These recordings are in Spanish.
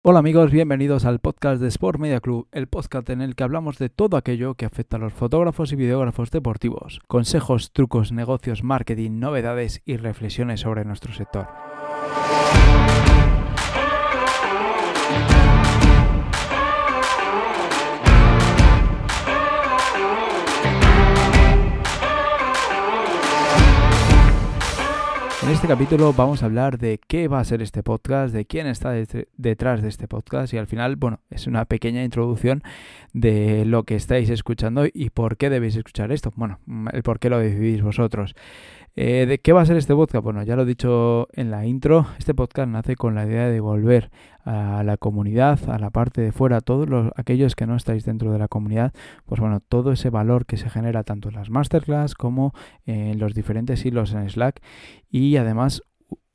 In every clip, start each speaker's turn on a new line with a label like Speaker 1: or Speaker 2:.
Speaker 1: Hola amigos, bienvenidos al podcast de Sport Media Club, el podcast en el que hablamos de todo aquello que afecta a los fotógrafos y videógrafos deportivos, consejos, trucos, negocios, marketing, novedades y reflexiones sobre nuestro sector. En este capítulo vamos a hablar de qué va a ser este podcast, de quién está detrás de este podcast y al final, bueno, es una pequeña introducción de lo que estáis escuchando y por qué debéis escuchar esto. Bueno, el por qué lo decidís vosotros. Eh, ¿De qué va a ser este podcast? Bueno, ya lo he dicho en la intro, este podcast nace con la idea de volver a la comunidad, a la parte de fuera, todos los, aquellos que no estáis dentro de la comunidad, pues bueno, todo ese valor que se genera tanto en las masterclass como en los diferentes hilos en Slack y además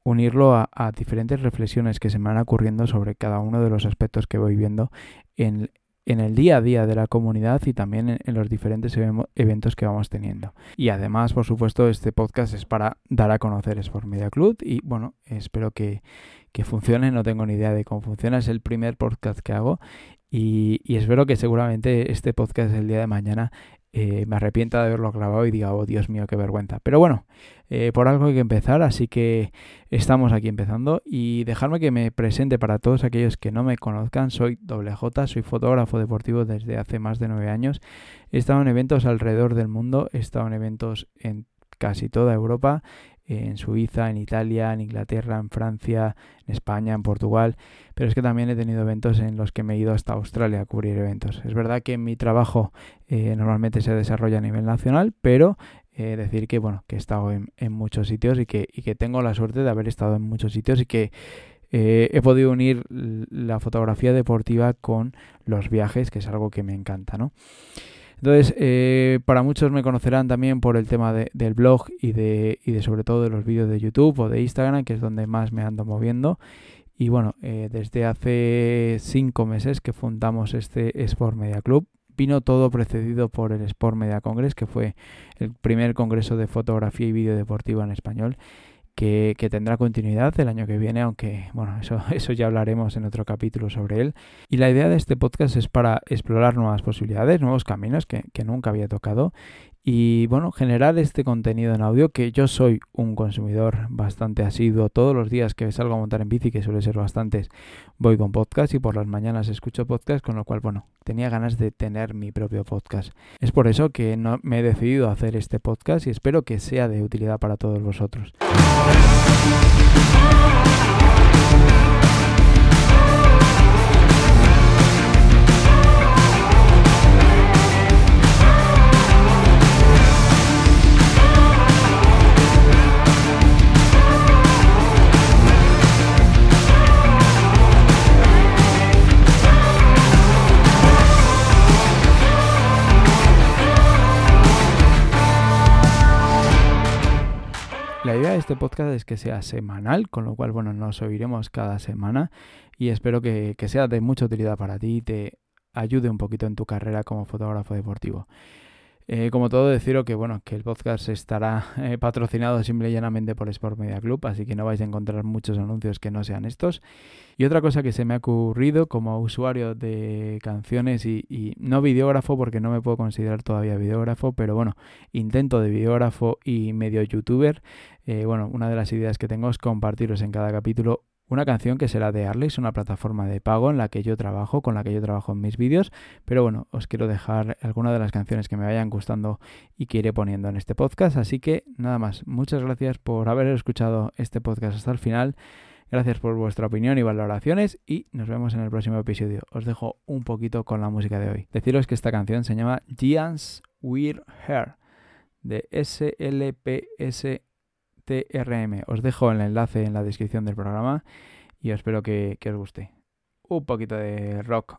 Speaker 1: unirlo a, a, diferentes reflexiones que se me van ocurriendo sobre cada uno de los aspectos que voy viendo en, en el día a día de la comunidad y también en, los diferentes eventos que vamos teniendo. Y además, por supuesto, este podcast es para dar a conocer Sport Media Club y bueno, espero que, que funcione, no tengo ni idea de cómo funciona, es el primer podcast que hago y, y espero que seguramente este podcast el día de mañana eh, me arrepienta de haberlo grabado y diga, oh Dios mío, qué vergüenza. Pero bueno, eh, por algo hay que empezar, así que estamos aquí empezando y dejarme que me presente para todos aquellos que no me conozcan. Soy Doble J, soy fotógrafo deportivo desde hace más de nueve años. He estado en eventos alrededor del mundo, he estado en eventos en casi toda Europa en Suiza, en Italia, en Inglaterra, en Francia, en España, en Portugal, pero es que también he tenido eventos en los que me he ido hasta Australia a cubrir eventos. Es verdad que mi trabajo eh, normalmente se desarrolla a nivel nacional, pero eh, decir que bueno, que he estado en, muchos sitios y que, y que tengo la suerte de haber estado en muchos sitios y que eh, he podido unir la fotografía deportiva con los viajes, que es algo que me encanta, ¿no? Entonces, eh, para muchos me conocerán también por el tema del blog y de, y de sobre todo de los vídeos de YouTube o de Instagram, que es donde más me ando moviendo. Y bueno, eh, desde hace cinco meses que fundamos este Sport Media Club, vino todo precedido por el Sport Media Congress, que fue el primer congreso de fotografía y vídeo deportiva en español que, tendrá continuidad el año que viene, aunque bueno, eso, eso ya hablaremos en otro capítulo sobre él. Y la idea de este podcast es para explorar nuevas posibilidades, nuevos caminos que, que nunca había tocado y bueno, generar este contenido en audio que yo soy un consumidor bastante asiduo. Todos los días que salgo a montar en bici, que suele ser bastantes, voy con podcast y por las mañanas escucho podcast, con lo cual, bueno, tenía ganas de tener mi propio podcast. Es por eso que no, me he decidido a hacer este podcast y espero que sea de utilidad para todos vosotros. Este podcast es que sea semanal, con lo cual, bueno, nos oiremos cada semana y espero que, sea de mucha utilidad para ti y te ayude un poquito en tu carrera como fotógrafo deportivo. Eh, como todo, deciros que bueno, que el podcast estará eh, patrocinado simple y llanamente por Sport Media Club, así que no vais a encontrar muchos anuncios que no sean estos. Y otra cosa que se me ha ocurrido como usuario de canciones y, no videógrafo, porque no me puedo considerar todavía videógrafo, pero bueno, intento de videógrafo y medio youtuber. Eh, bueno, una de las ideas que tengo es compartiros en cada capítulo una canción que será de Arlis, una plataforma de pago en la que yo trabajo, con la que yo trabajo en mis vídeos. Pero bueno, os quiero dejar algunas de las canciones que me vayan gustando y que iré poniendo en este podcast. Así que nada más, muchas gracias por haber escuchado este podcast hasta el final. Gracias por vuestra opinión y valoraciones y nos vemos en el próximo episodio. Os dejo un poquito con la música de hoy. Deciros que esta canción se llama Giants Weird Hair de SLPS TRM. Os dejo el enlace en la descripción del programa y espero que, que os guste. Un poquito de rock.